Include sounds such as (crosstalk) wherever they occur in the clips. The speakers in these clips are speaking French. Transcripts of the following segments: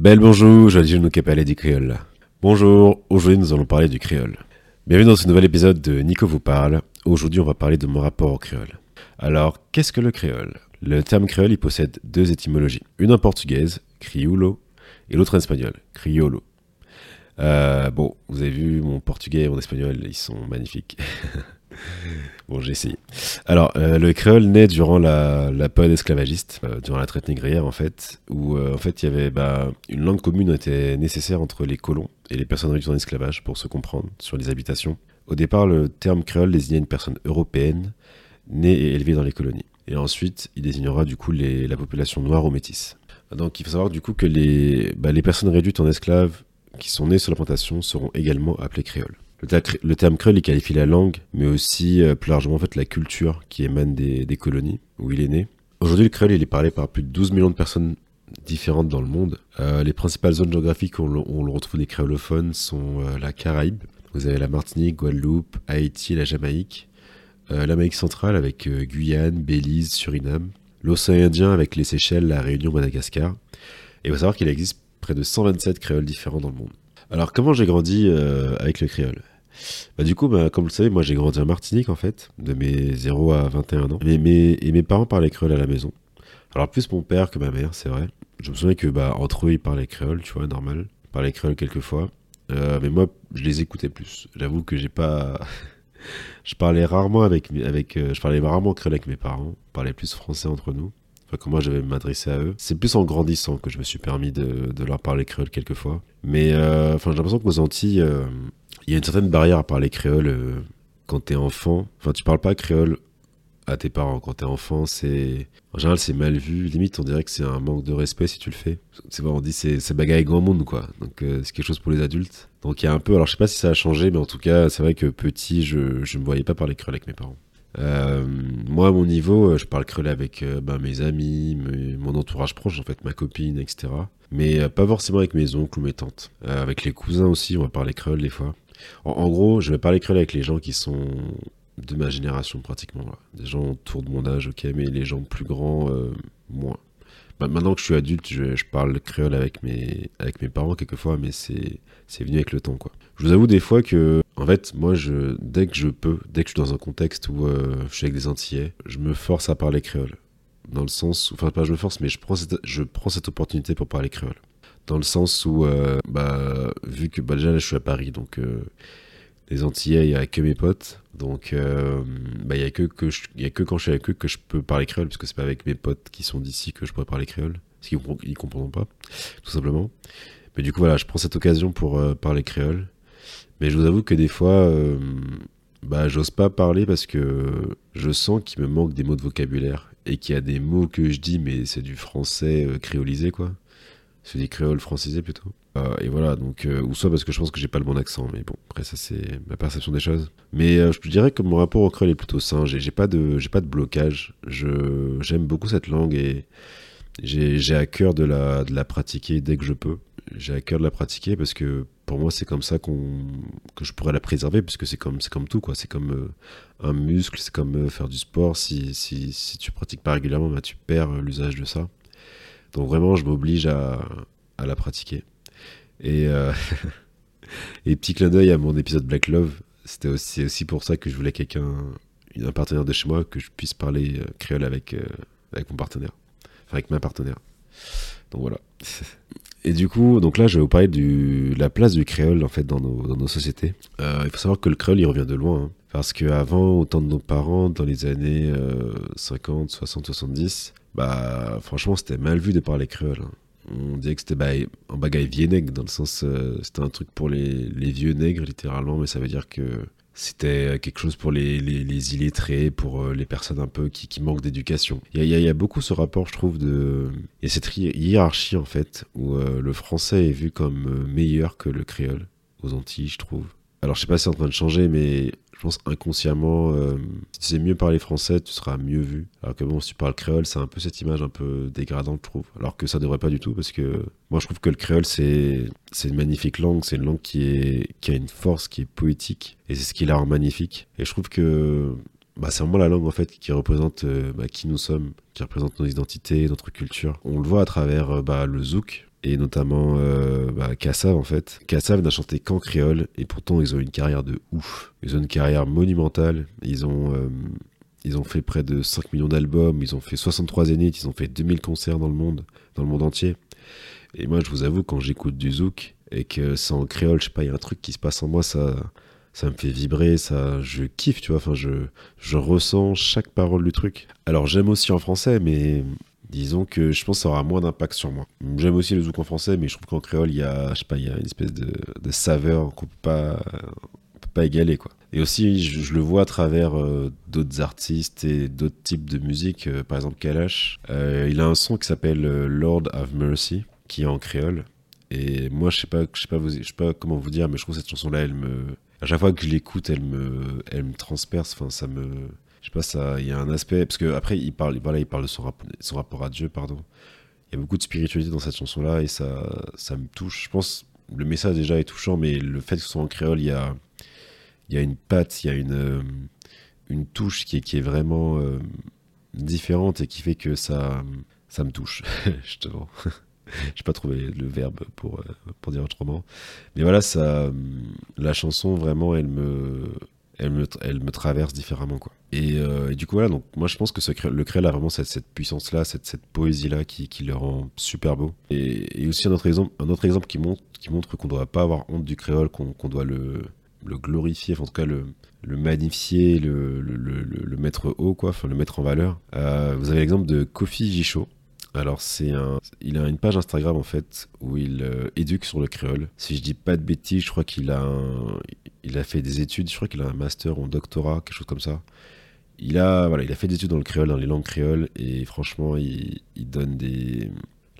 Belle bonjour, je nous parler du créole. Bonjour, aujourd'hui nous allons parler du créole. Bienvenue dans ce nouvel épisode de Nico vous parle. Aujourd'hui on va parler de mon rapport au créole. Alors, qu'est-ce que le créole? Le terme créole il possède deux étymologies. Une en portugaise, crioulo, et l'autre en espagnol, criolo. Euh, bon, vous avez vu mon portugais et mon espagnol, ils sont magnifiques. (laughs) bon, j'ai essayé. Alors, euh, le créole naît durant la, période esclavagiste, euh, durant la traite négrière en fait, où en fait il y avait bah, une langue commune était nécessaire entre les colons et les personnes réduites en esclavage pour se comprendre sur les habitations. Au départ, le terme créole désignait une personne européenne née et élevée dans les colonies. Et ensuite, il désignera du coup la population noire ou métisse. Donc il faut savoir du coup que les, bah, les personnes réduites en esclaves qui sont nées sur la plantation seront également appelées créoles. Le, terme créole il qualifie la langue, mais aussi euh, plus largement la culture qui émane des, colonies où il est né. Aujourd'hui, le créole il est parlé par plus de 12 millions de personnes différentes dans le monde. Euh, les principales zones géographiques où on, le retrouve des créolophones sont euh, la Caraïbe. Vous avez la Martinique, Guadeloupe, Haïti, la Jamaïque, l'Amérique centrale avec Guyane, Belize, Suriname, l'océan Indien avec les Seychelles, la Réunion, Madagascar. Et il faut savoir qu'il existe près de 127 créoles différents dans le monde. Alors comment j'ai grandi avec le créole? Bah, du coup, bah, comme vous le savez, moi j'ai grandi en Martinique en fait, de mes 0 à 21 ans. Et mes, et mes parents parlaient créole à la maison. Alors plus mon père que ma mère, c'est vrai. Je me souviens que bah, entre eux ils parlaient créole, tu vois, normal. Ils parlaient créole quelquefois. Euh, mais moi, je les écoutais plus. J'avoue que j'ai pas... (laughs) je parlais rarement avec... avec euh, je parlais rarement créole avec mes parents. On parlait plus français entre nous comment je vais m'adresser à eux. C'est plus en grandissant que je me suis permis de, leur parler créole quelquefois. Mais euh, enfin, j'ai l'impression qu'aux Antilles, euh, il y a une certaine barrière à parler créole euh, quand t'es enfant. Enfin, tu parles pas créole à tes parents quand t'es enfant. C'est en général c'est mal vu. Limite, on dirait que c'est un manque de respect si tu le fais. C'est on dit c'est c'est bagaille grand monde quoi. Donc c'est quelque chose pour les adultes. Donc il y a un peu. Alors je sais pas si ça a changé, mais en tout cas c'est vrai que petit, je je me voyais pas parler créole avec mes parents. Euh, moi, à mon niveau, euh, je parle créole avec euh, ben, mes amis, mon entourage proche, en fait, ma copine, etc. Mais pas forcément avec mes oncles ou mes tantes. avec les cousins aussi, on va parler créole des fois. En, gros, je vais parler créole avec les gens qui sont de ma génération pratiquement. Des gens autour de mon âge, ok, mais les gens plus grands, moins. Bah, maintenant que je suis adulte, je, parle créole avec mes, parents quelquefois, mais c'est venu avec le temps, quoi. Je vous avoue des fois que en fait, moi, je, dès que je peux, dès que je suis dans un contexte où euh, je suis avec des Antillais, je me force à parler créole. Dans le sens, enfin pas je me force, mais je prends cette, je prends cette opportunité pour parler créole. Dans le sens où, euh, bah, vu que bah, déjà là, je suis à Paris, donc euh, les Antillais, il n'y a que mes potes, donc bah, il n'y a, que, quand je suis avec eux que je peux parler créole, parce que c'est pas avec mes potes qui sont d'ici que je pourrais parler créole, parce qu'ils ne comprendront pas, tout simplement. Mais du coup, voilà, je prends cette occasion pour parler créole. Mais je vous avoue que des fois, euh, bah, j'ose pas parler parce que je sens qu'il me manque des mots de vocabulaire et qu'il y a des mots que je dis, mais c'est du français euh, créolisé, quoi. C'est du créole francisé plutôt. Euh, et voilà, donc, ou soit parce que je pense que j'ai pas le bon accent, mais bon, après, ça, c'est ma perception des choses. Mais je dirais que mon rapport au créole est plutôt sain. J'ai pas de, pas de blocage. J'aime beaucoup cette langue et j'ai à cœur de la, de la pratiquer dès que je peux. J'ai à cœur de la pratiquer parce que pour moi, c'est comme ça que je pourrais la préserver, puisque c'est comme, comme tout, quoi. C'est comme euh, un muscle, c'est comme euh, faire du sport. Si, si, si tu pratiques pas régulièrement, bah, tu perds euh, l'usage de ça. Donc vraiment, je m'oblige à, la pratiquer. Et, (laughs) et petit clin d'œil à mon épisode Black Love, c'était aussi, pour ça que je voulais quelqu'un, un partenaire de chez moi, que je puisse parler créole avec, avec mon partenaire, enfin avec ma partenaire. Donc voilà. (laughs) Et du coup, donc là, je vais vous parler de la place du créole en fait dans nos, sociétés. Euh, il faut savoir que le créole, il revient de loin. Hein. parce qu'avant, au temps de nos parents, dans les années 50, 60, 70, bah franchement, c'était mal vu de parler créole. Hein. On disait que c'était bah, un bagaille vieux nègre, dans le sens, euh, c'était un truc pour les, les vieux nègres, littéralement, mais ça veut dire que c'était quelque chose pour les, les, illettrés, pour euh, les personnes un peu qui, qui manquent d'éducation. Il y a, beaucoup ce rapport, je trouve, de... Il y a cette hiérarchie, en fait, où euh, le français est vu comme meilleur que le créole aux Antilles, je trouve. Alors, je sais pas si c'est en train de changer, mais je pense inconsciemment, euh, si tu sais mieux parler français, tu seras mieux vu. Alors que bon, si tu parles créole, c'est un peu cette image un peu dégradante, je trouve. Alors que ça devrait pas du tout, parce que moi, je trouve que le créole, c'est une magnifique langue, c'est une langue qui est qui a une force, qui est poétique, et c'est ce qui la rend magnifique. Et je trouve que bah, c'est vraiment la langue en fait qui représente euh, bah, qui nous sommes, qui représente nos identités, notre culture. On le voit à travers euh, bah, le zouk. Et notamment euh, bah, Kassav en fait. Kassav n'a chanté qu'en créole et pourtant ils ont une carrière de ouf. Ils ont une carrière monumentale. Ils ont, euh, ils ont fait près de 5 millions d'albums, ils ont fait 63 zéniths, ils ont fait 2000 concerts dans le monde, dans le monde entier. Et moi je vous avoue quand j'écoute du zouk et que c'est en créole, je sais pas, il y a un truc qui se passe en moi, ça ça me fait vibrer, ça, je kiffe, tu vois. Enfin, je, je ressens chaque parole du truc. Alors, j'aime aussi en français, mais disons que je pense que ça aura moins d'impact sur moi. J'aime aussi le zouk en français, mais je trouve qu'en créole, il y a, je sais pas, il y a une espèce de, saveur qu'on peut pas, peut pas égaler, quoi. Et aussi, je, le vois à travers euh, d'autres artistes et d'autres types de musique. Euh, par exemple, Kalash, euh, il a un son qui s'appelle Lord of Mercy, qui est en créole. Et moi, je sais pas, je sais pas, comment vous dire, mais je trouve cette chanson-là, elle me, à chaque fois que je l'écoute, elle me, elle me transperce. Enfin, ça me, je sais pas, ça, il y a un aspect parce que après, il parle, voilà, il parle de son, rapport, son rapport à Dieu, pardon. Il y a beaucoup de spiritualité dans cette chanson-là et ça, ça me touche. Je pense, le message déjà est touchant, mais le fait que ce soit en créole, il y a, il y a une patte, il y a une, une touche qui est, qui est vraiment euh, différente et qui fait que ça, ça me touche, (laughs) justement. (laughs) J'ai pas trouvé le verbe pour, euh, pour dire autrement. Mais voilà, ça, euh, la chanson, vraiment, elle me, elle me, traverse différemment. Quoi. Et, euh, du coup, voilà, donc moi je pense que ce, le créole a vraiment cette, cette puissance-là, cette, cette poésie-là qui, le rend super beau. Et, et, aussi un autre exemple, un autre exemple qui montre, qu'on ne doit pas avoir honte du créole, qu'on doit le, glorifier, en tout cas le, magnifier, le, mettre haut, quoi, enfin le mettre en valeur. Euh, vous avez l'exemple de Kofi Gichot, alors c'est un, il a une page Instagram en fait où il euh, éduque sur le créole. Si je dis pas de bêtises, je crois qu'il a, fait des études, je crois qu'il a un master ou un doctorat, quelque chose comme ça. Il a, il a fait des études dans le créole, dans les langues créoles, et franchement, il, il donne des,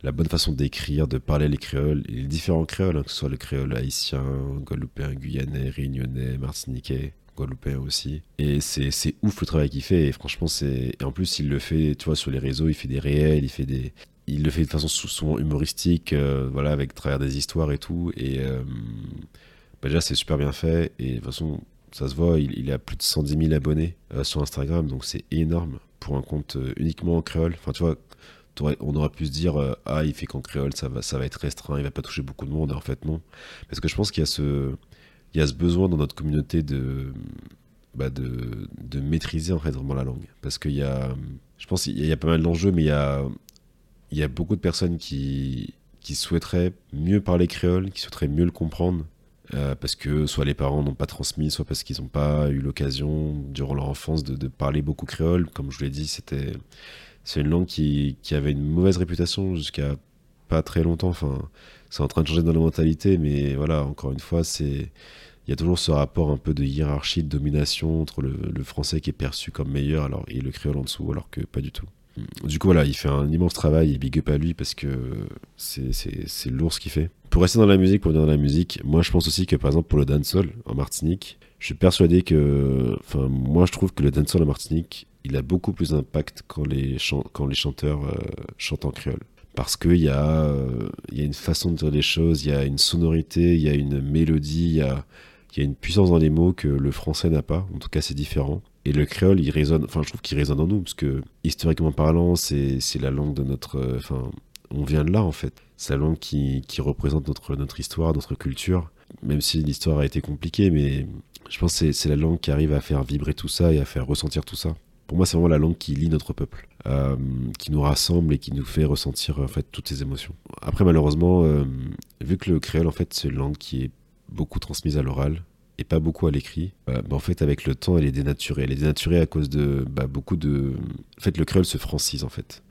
la bonne façon d'écrire, de parler les créoles, les différents créoles, hein, que ce soit le créole haïtien, guadeloupéen, guyanais, réunionnais, martiniquais, guadeloupéen aussi. Et c'est, ouf le travail qu'il fait. Et franchement, c'est. Et en plus, il le fait, tu vois, sur les réseaux, il fait des réels, il fait des. Il le fait de façon souvent humoristique, euh, voilà, avec travers des histoires et tout. Et euh, bah déjà, c'est super bien fait. Et de toute façon, ça se voit, il, il a plus de 110 000 abonnés euh, sur Instagram, donc c'est énorme pour un compte uniquement en créole. Enfin, tu vois, on aurait pu se dire ah il fait qu'en créole ça va ça va être restreint il va pas toucher beaucoup de monde en fait non parce que je pense qu'il y a ce il y a ce besoin dans notre communauté de, bah de, de, maîtriser en fait vraiment la langue. Parce qu'il y a, je pense qu'il y a pas mal d'enjeux, mais il y a, il y a beaucoup de personnes qui, qui souhaiteraient mieux parler créole, qui souhaiteraient mieux le comprendre. Euh, parce que soit les parents n'ont pas transmis, soit parce qu'ils n'ont pas eu l'occasion durant leur enfance de, de, parler beaucoup créole. Comme je vous l'ai dit, c'était c'est une langue qui, qui avait une mauvaise réputation jusqu'à pas très longtemps. Enfin, c'est en train de changer dans la mentalité, mais voilà, encore une fois, c'est il y a toujours ce rapport un peu de hiérarchie, de domination entre le, français qui est perçu comme meilleur alors, et le créole en dessous, alors que pas du tout. Du coup, voilà, il fait un immense travail et big up à lui parce que c'est lourd ce qu'il fait. Pour rester dans la musique, pour venir dans la musique, moi je pense aussi que par exemple pour le dancehall en Martinique, je suis persuadé que, enfin, moi je trouve que le dancehall en Martinique, il a beaucoup plus d'impact quand les, quand les chanteurs euh, chantent en créole parce qu'il y, a, euh, y a une façon de dire les choses, il y a une sonorité, il y a une mélodie, il y a, une puissance dans les mots que le français n'a pas. En tout cas, c'est différent. Et le créole, il résonne, enfin, je trouve qu'il résonne en nous, parce que historiquement parlant, c'est la langue de notre. Euh, enfin, on vient de là, en fait. C'est la langue qui, représente notre histoire, notre culture. Même si l'histoire a été compliquée, mais je pense que c'est la langue qui arrive à faire vibrer tout ça et à faire ressentir tout ça. Pour moi, c'est vraiment la langue qui lie notre peuple. Euh, qui nous rassemble et qui nous fait ressentir en fait toutes ces émotions. Après malheureusement, euh, vu que le créole en fait c'est une langue qui est beaucoup transmise à l'oral et pas beaucoup à l'écrit, euh, bah, en fait avec le temps elle est dénaturée. Elle est dénaturée à cause de bah, beaucoup de... En fait le créole se francise en fait.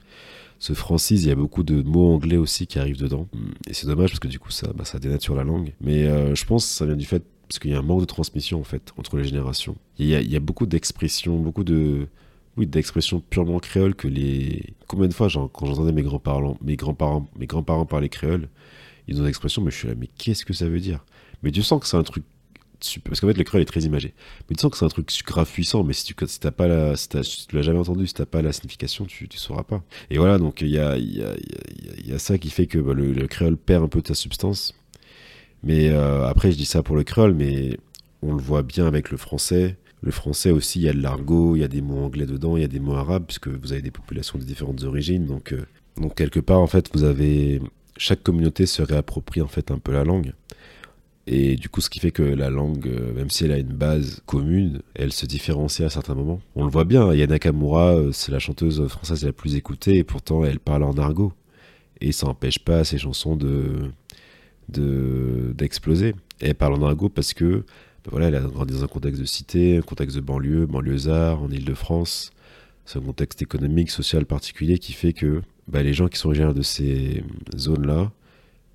Se francise, il y a beaucoup de mots anglais aussi qui arrivent dedans. Et c'est dommage parce que du coup ça, bah, ça dénature la langue. Mais je pense que ça vient du fait parce qu'il y a un manque de transmission en fait entre les générations. Il y a beaucoup d'expressions, beaucoup de oui, d'expressions purement créoles que les. Combien de fois, quand j'entendais mes grands-parents, mes grands-parents, grands-parents parler créole, ils ont des expressions, mais je suis là, mais qu'est-ce que ça veut dire? Mais tu sens que c'est un truc parce qu'en fait le créole est très imagé. Mais tu sens que c'est un truc grave puissant, mais si tu si pas si, tu l'as jamais entendu, si t'as pas la signification, tu, tu sauras pas. Et voilà, donc il y a ça qui fait que bah, le, créole perd un peu de sa substance. Mais euh, après, je dis ça pour le créole, mais on le voit bien avec le français. Le français aussi, il y a de l'argot, il y a des mots anglais dedans, il y a des mots arabes, puisque vous avez des populations de différentes origines. Donc, euh, donc quelque part, en fait, vous avez chaque communauté se réapproprie en fait un peu la langue. Et du coup, ce qui fait que la langue, euh, même si elle a une base commune, elle se différencie à certains moments. On le voit bien, Yana Kamura, euh, c'est la chanteuse française la plus écoutée, et pourtant elle parle en argot. Et ça n'empêche pas ses chansons de d'exploser. elle parle en argot parce que ben voilà, elle a grandi dans un contexte de cité, un contexte de banlieue, banlieusard, en Ile-de-France. C'est un contexte économique, social particulier qui fait que ben, les gens qui sont originaires de ces zones-là,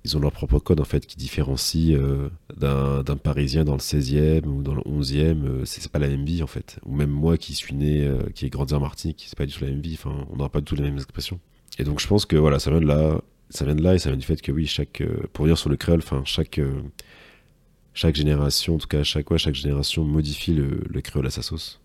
ils ont leur propre code en fait qui différencie euh, d'un Parisien dans le 16e ou dans le 11e. Euh, c'est pas la même vie en fait. Ou même moi qui suis né, euh, qui ai grandi en Martinique, c'est pas du tout la même vie. Enfin, on n'aura pas du tout les mêmes expressions. Et donc je pense que voilà, ça vient de là. Ça vient de là et ça vient du fait que oui, chaque pour venir sur le créole, enfin chaque chaque génération, en tout cas chaque chaque génération modifie le, le créole à sa sauce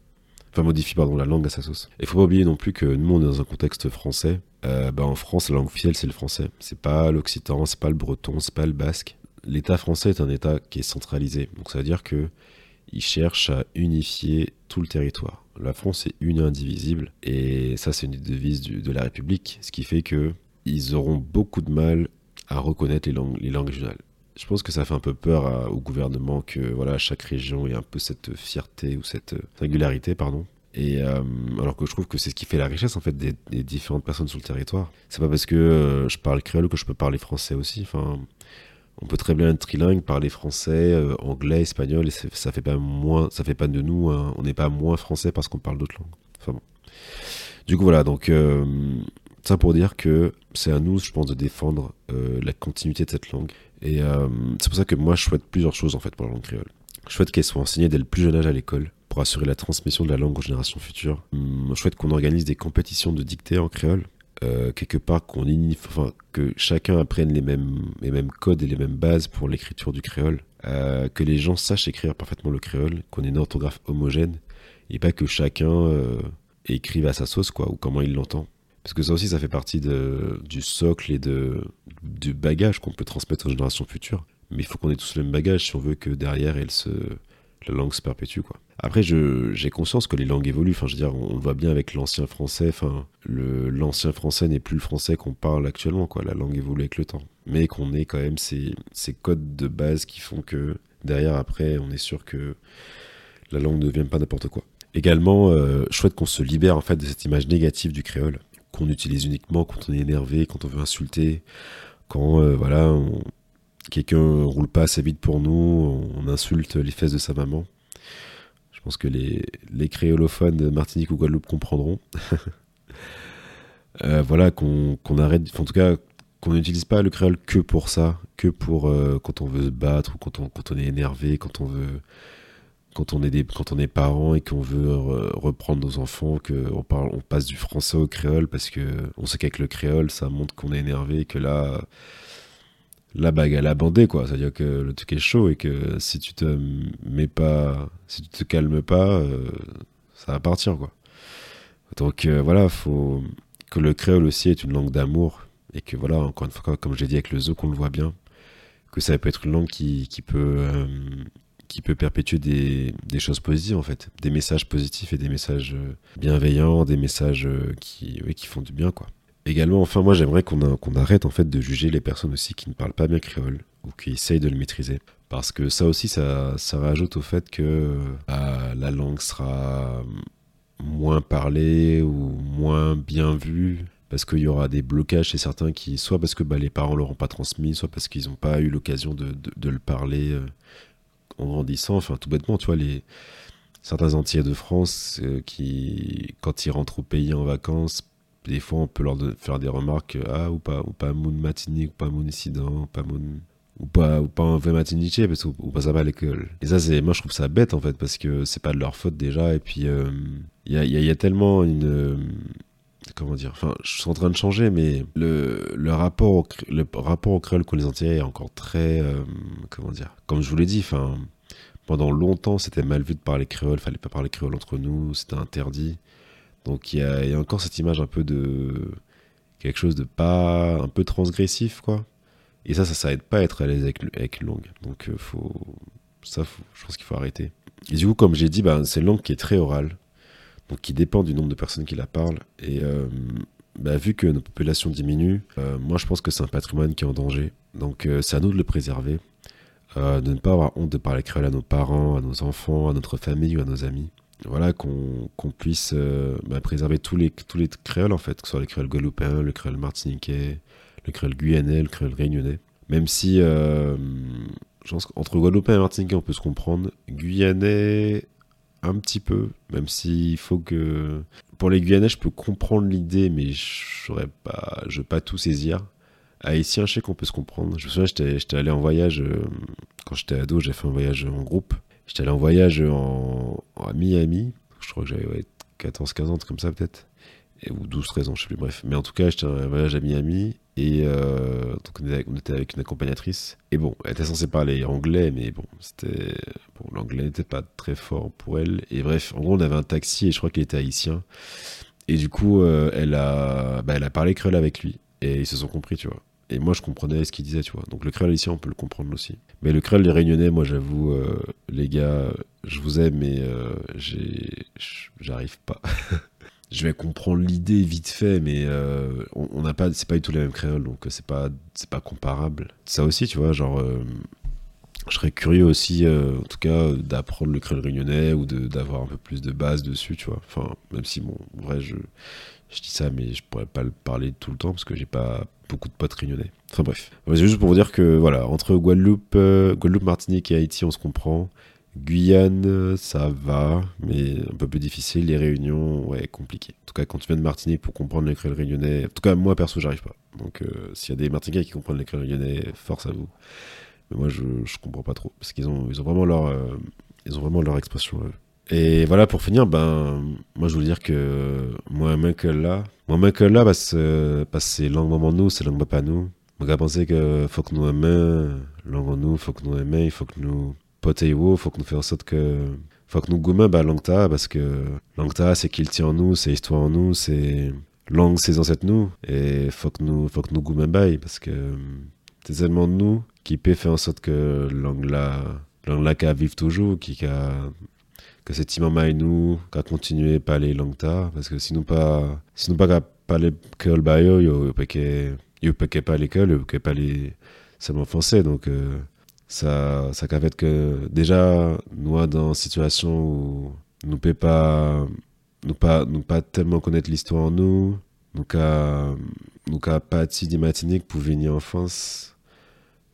enfin modifie pardon la langue à sa sauce. Et faut pas oublier non plus que nous on est dans un contexte français. Euh, bah, en France la langue officielle c'est le français. C'est pas l'occitan, c'est pas le breton, c'est pas le basque. L'État français est un État qui est centralisé. Donc ça veut dire que il cherche à unifier tout le territoire. La France est une indivisible et ça c'est une devise de la République, ce qui fait que ils auront beaucoup de mal à reconnaître les langues, les langues régionales je pense que ça fait un peu peur au gouvernement que voilà chaque région ait un peu cette fierté ou cette singularité pardon. Et euh, alors que je trouve que c'est ce qui fait la richesse en fait des, différentes personnes sur le territoire. C'est pas parce que euh, je parle créole que je peux parler français aussi. Enfin on peut très bien être trilingue parler français euh, anglais espagnol et ça fait pas moins ça fait pas de nous on n'est pas moins français parce qu'on parle d'autres langues. Enfin bon. Du coup voilà donc ça pour dire que c'est à nous, je pense, de défendre la continuité de cette langue et euh, c'est pour ça que moi, je souhaite plusieurs choses en fait pour la langue créole. Je souhaite qu'elle soit enseignée dès le plus jeune âge à l'école pour assurer la transmission de la langue aux générations futures. Hum, je souhaite qu'on organise des compétitions de dictée en créole. Euh, quelque part qu'on enfin, que chacun apprenne les mêmes, les mêmes codes et les mêmes bases pour l'écriture du créole, euh, que les gens sachent écrire parfaitement le créole, qu'on ait une orthographe homogène, et pas que chacun écrive à sa sauce, quoi, ou comment il l'entend. Parce que ça aussi, ça fait partie du socle et de, du bagage qu'on peut transmettre aux générations futures. Mais il faut qu'on ait tous le même bagage si on veut que derrière, elle la langue se perpétue. Après, j'ai conscience que les langues évoluent. Enfin, je veux dire, on, le voit bien avec l'ancien français. Enfin, l'ancien français n'est plus le français qu'on parle actuellement. La langue évolue avec le temps. Mais qu'on ait quand même ces, ces codes de base qui font que derrière, après, on est sûr que la langue ne devient pas n'importe quoi. Également, euh, je souhaite qu'on se libère en fait de cette image négative du créole qu'on utilise uniquement quand on est énervé, quand on veut insulter, quand euh, voilà, quelqu'un roule pas assez vite pour nous, on insulte les fesses de sa maman. Je pense que les, créolophones de Martinique ou Guadeloupe comprendront. (laughs) Euh, voilà, qu'on arrête, en tout cas, qu'on n'utilise pas le créole que pour ça, que pour euh, quand on veut se battre ou quand on est énervé, quand on veut quand on est des, quand on est parent et qu'on veut reprendre nos enfants, qu'on parle, on passe du français au créole parce que on sait qu'avec le créole, ça montre qu'on est énervé et que là, la bague elle a bandé quoi. C'est-à-dire que le truc est chaud et que si tu te mets pas, si tu te calmes pas, euh, ça va partir quoi. Donc euh, voilà, faut que le créole aussi est une langue d'amour et que voilà, encore une fois, comme j'ai dit avec le zoo, qu'on le voit bien, que ça peut être une langue qui, qui peut euh, qui peut perpétuer des, choses positives en fait, des messages positifs et des messages euh, bienveillants, des messages euh, qui, font du bien quoi. Également, enfin moi j'aimerais qu'on arrête en fait de juger les personnes aussi qui ne parlent pas bien créole ou qui essayent de le maîtriser. Parce que ça aussi, ça, ça rajoute au fait que bah, la langue sera moins parlée ou moins bien vue parce qu'il y aura des blocages chez certains qui, soit parce que bah, les parents ne l'auront pas transmis, soit parce qu'ils n'ont pas eu l'occasion de, le parler euh, en grandissant, enfin tout bêtement, tu vois, les, certains entiers de France euh, qui, quand ils rentrent au pays en vacances, des fois on peut leur faire des remarques, euh, ah, ou pas, ou pas moun matinique, ou pas moun incident, ou pas moun ou pas ou pas un vrai matiniché parce ou, pas ça va à l'école. Et ça c'est moi je trouve ça bête en fait parce que c'est pas de leur faute déjà et puis euh, il y, a, y, a, tellement une comment dire enfin je suis en train de changer mais le, le rapport au, le rapport au créole qu'on les entiers est encore très comment dire comme je vous l'ai dit enfin pendant longtemps, c'était mal vu de parler créole, fallait pas parler créole entre nous, c'était interdit. Donc il y, a, encore cette image un peu de quelque chose de pas un peu transgressif quoi. Et ça, ça, aide pas à être à l'aise avec, avec, une langue. Donc euh, faut ça, je pense qu'il faut arrêter. Et du coup, comme j'ai dit, bah, c'est une langue qui est très orale, donc qui dépend du nombre de personnes qui la parlent. Et euh, bah, vu que nos populations diminuent, euh, moi je pense que c'est un patrimoine qui est en danger. Donc euh, c'est à nous de le préserver, de ne pas avoir honte de parler créole à nos parents, à nos enfants, à notre famille ou à nos amis. Voilà, qu'on puisse bah, préserver tous les, tous les créoles en fait, que ce soit le créole guadeloupéen, le créole martiniquais, le créole guyanais, le créole réunionnais. Même si, je pense qu'entre guadeloupéen et martiniquais on peut se comprendre, guyanais un petit peu, même s'il faut que pour les Guyanais, je peux comprendre l'idée, mais je ne pas, je pas tout saisir. Haïtien, je sais qu'on peut se comprendre. Je me souviens, j'étais allé en voyage, euh, quand j'étais ado, j'ai fait un voyage en groupe. J'étais allé en voyage à Miami. Je crois que j'avais 14-15 ans, comme ça peut-être. Ou 12-13 ans, je sais plus, bref. Mais en tout cas, j'étais en voyage à Miami. Et euh, donc on était avec une accompagnatrice. Et bon, elle était censée parler anglais, mais bon, c'était bon, l'anglais n'était pas très fort pour elle. Et bref, en gros, on avait un taxi et je crois qu'il était haïtien. Et du coup, euh, elle a, bah, elle a parlé créole avec lui et ils se sont compris, tu vois. Et moi, je comprenais ce qu'il disait, tu vois. Donc le créole ici, on peut le comprendre aussi. Mais le créole des Réunionnais, moi, j'avoue, euh, les gars, je vous aime, mais j'arrive pas. (laughs) je vais comprendre l'idée vite fait, mais euh, on n'a pas, c'est pas du tout les mêmes créoles, donc c'est pas, c'est pas comparable. Ça aussi, tu vois, genre, euh, je serais curieux aussi, euh, en tout cas, d'apprendre le créole réunionnais ou d'avoir un peu plus de base dessus, tu vois. Enfin, même si, bon, en vrai, je, je dis ça, mais je pourrais pas le parler tout le temps parce que j'ai pas beaucoup de potes réunionnais. Enfin bref, c'est juste pour vous dire que voilà, entre Guadeloupe, Guadeloupe, Martinique et Haïti, on se comprend. Guyane, ça va, mais un peu plus difficile. Les réunions, ouais, compliqué. En tout cas, quand tu viens de Martinique pour comprendre les créoles réunionnais, en tout cas, moi perso, j'arrive pas. Donc, euh, s'il y a des Martiniquais qui comprennent les créoles réunionnais, force à vous. Mais moi, je, comprends pas trop. Parce qu'ils ont, ils ont vraiment leur, euh, ont vraiment leur expression. Et voilà, pour finir, ben, moi, je veux dire que moi, que là, moi, que là, parce, parce que c'est langue maman nous, c'est langue pas nous. On va penser que faut que nous aimer, langue nous, faut que nous aimer, il faut que nous il faut qu'on fasse en sorte que faut que nous gommions bah, langta parce que langta c'est qu'il tient en nous c'est histoire en nous c'est langue c'est ancêtres nous. Et faut que nous faut que nous gommions bah, parce que c'est tellement de nous qui peut faire en sorte que langue là langue là qu'à vivre toujours qui a que c'est imam nous qu'à continuer à parler langta parce que sinon pas sinon pas qu'à parler que le bail yo pas yo pas que parler que yo pas parler seulement français donc euh, ça ça fait que déjà nous dans une situation où nous peut pas nous pas nous pas tellement connaître l'histoire en nous nous qu'à nous qu'à partir d'Imatinique pour venir en France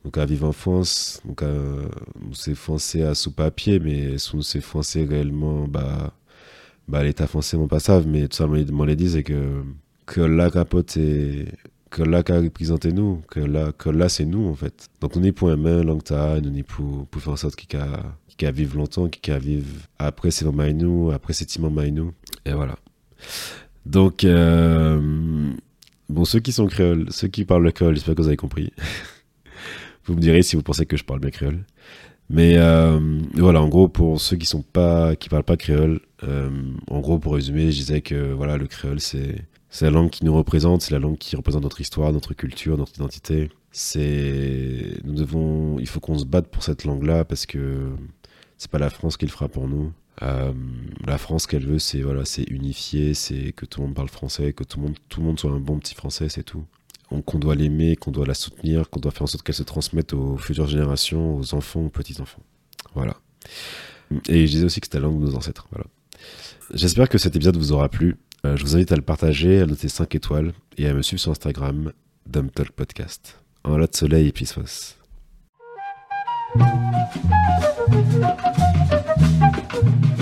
nous qu'à vivre en France nous qu'à nous français à sous papier mais sous nous c'est français réellement bah bah l'état français mon pas savent mais tout ça m'en les dit c'est que que la capote est que là qu'a représenté nous, que là, que là c'est nous en fait. Donc on est pour un main long time, on est pour, faire en sorte qu'il a, qu a vivre longtemps, qu'il a vivre après c'est nous, après c'est Timon nous, et voilà. Donc euh, bon ceux qui sont créoles, ceux qui parlent le créole, j'espère que vous avez compris. (laughs) vous me direz si vous pensez que je parle bien créole. Mais euh, voilà, en gros, pour ceux qui sont pas, qui parlent pas créole, euh, en gros, pour résumer, je disais que voilà, le créole, c'est c'est la langue qui nous représente, c'est la langue qui représente notre histoire, notre culture, notre identité. C'est, nous devons, il faut qu'on se batte pour cette langue-là parce que c'est pas la France qui le fera pour nous. Euh, la France qu'elle veut, c'est voilà, c'est unifier, c'est que tout le monde parle français, que tout le monde, tout le monde soit un bon petit français, c'est tout. Qu'on doit l'aimer, qu'on doit la soutenir, qu'on doit faire en sorte qu'elle se transmette aux futures générations, aux enfants, aux petits enfants. Voilà. Et je disais aussi que c'était la langue de nos ancêtres. Voilà. J'espère que cet épisode vous aura plu. Euh, je vous invite à le partager, à noter 5 étoiles et à me suivre sur Instagram, Dumptalk Podcast. En lot de soleil et pissos. Thank.